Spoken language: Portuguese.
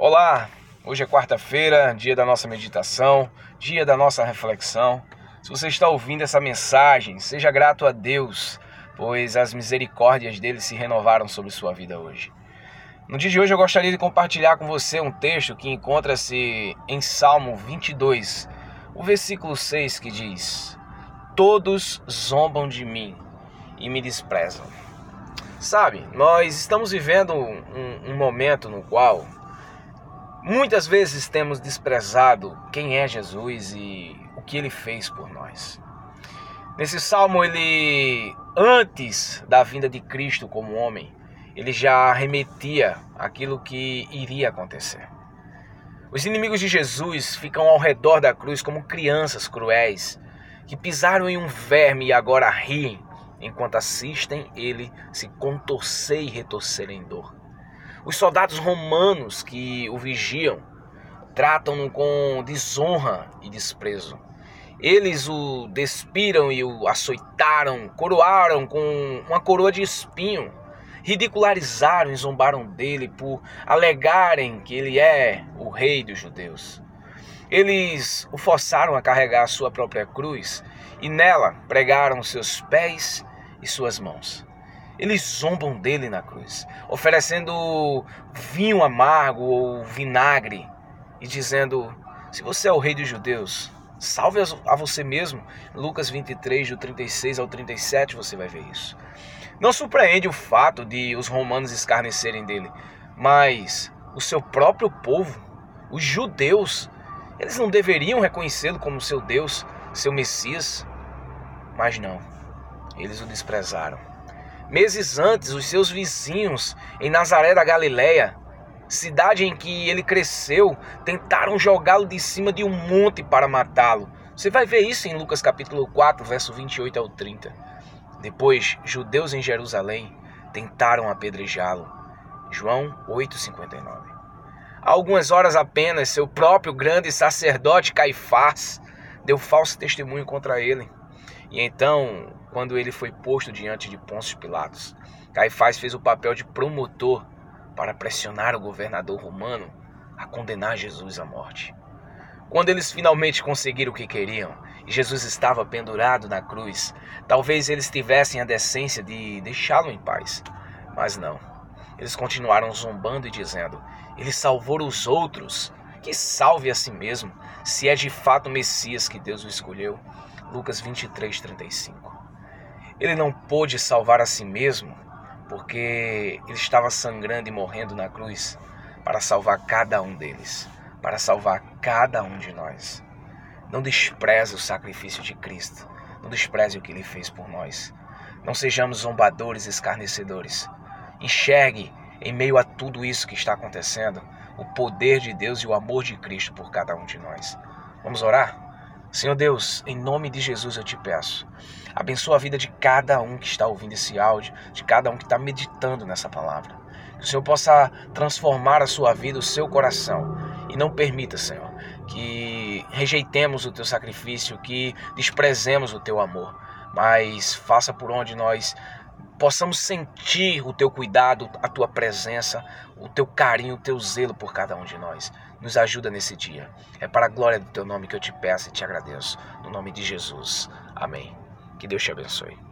Olá, hoje é quarta-feira, dia da nossa meditação, dia da nossa reflexão. Se você está ouvindo essa mensagem, seja grato a Deus, pois as misericórdias dele se renovaram sobre sua vida hoje. No dia de hoje eu gostaria de compartilhar com você um texto que encontra-se em Salmo 22, o versículo 6 que diz: Todos zombam de mim e me desprezam. Sabe, nós estamos vivendo um, um momento no qual Muitas vezes temos desprezado quem é Jesus e o que ele fez por nós. Nesse salmo, ele, antes da vinda de Cristo como homem, ele já remetia aquilo que iria acontecer. Os inimigos de Jesus ficam ao redor da cruz como crianças cruéis que pisaram em um verme e agora riem enquanto assistem ele se contorcer e retorcer em dor. Os soldados romanos que o vigiam tratam-no com desonra e desprezo. Eles o despiram e o açoitaram, coroaram com uma coroa de espinho, ridicularizaram e zombaram dele por alegarem que ele é o rei dos judeus. Eles o forçaram a carregar a sua própria cruz e nela pregaram seus pés e suas mãos. Eles zombam dele na cruz, oferecendo vinho amargo ou vinagre e dizendo: Se você é o rei dos judeus, salve a você mesmo. Lucas 23, do 36 ao 37, você vai ver isso. Não surpreende o fato de os romanos escarnecerem dele, mas o seu próprio povo, os judeus, eles não deveriam reconhecê-lo como seu Deus, seu Messias. Mas não, eles o desprezaram. Meses antes, os seus vizinhos em Nazaré da Galileia, cidade em que ele cresceu, tentaram jogá-lo de cima de um monte para matá-lo. Você vai ver isso em Lucas capítulo 4, verso 28 ao 30. Depois, judeus em Jerusalém tentaram apedrejá-lo. João 8:59. Há algumas horas apenas, seu próprio grande sacerdote Caifás deu falso testemunho contra ele. E então quando ele foi posto diante de Pôncio Pilatos. Caifás fez o papel de promotor para pressionar o governador romano a condenar Jesus à morte. Quando eles finalmente conseguiram o que queriam e Jesus estava pendurado na cruz, talvez eles tivessem a decência de deixá-lo em paz. Mas não. Eles continuaram zombando e dizendo: Ele salvou os outros, que salve a si mesmo, se é de fato o Messias que Deus o escolheu. Lucas 23, 35. Ele não pôde salvar a si mesmo porque ele estava sangrando e morrendo na cruz para salvar cada um deles, para salvar cada um de nós. Não despreze o sacrifício de Cristo, não despreze o que ele fez por nós. Não sejamos zombadores escarnecedores. Enxergue, em meio a tudo isso que está acontecendo, o poder de Deus e o amor de Cristo por cada um de nós. Vamos orar? Senhor Deus, em nome de Jesus eu te peço, abençoa a vida de cada um que está ouvindo esse áudio, de cada um que está meditando nessa palavra. Que o Senhor possa transformar a sua vida, o seu coração. E não permita, Senhor, que rejeitemos o teu sacrifício, que desprezemos o teu amor, mas faça por onde nós possamos sentir o teu cuidado, a tua presença, o teu carinho, o teu zelo por cada um de nós. Nos ajuda nesse dia. É para a glória do teu nome que eu te peço e te agradeço. No nome de Jesus. Amém. Que Deus te abençoe.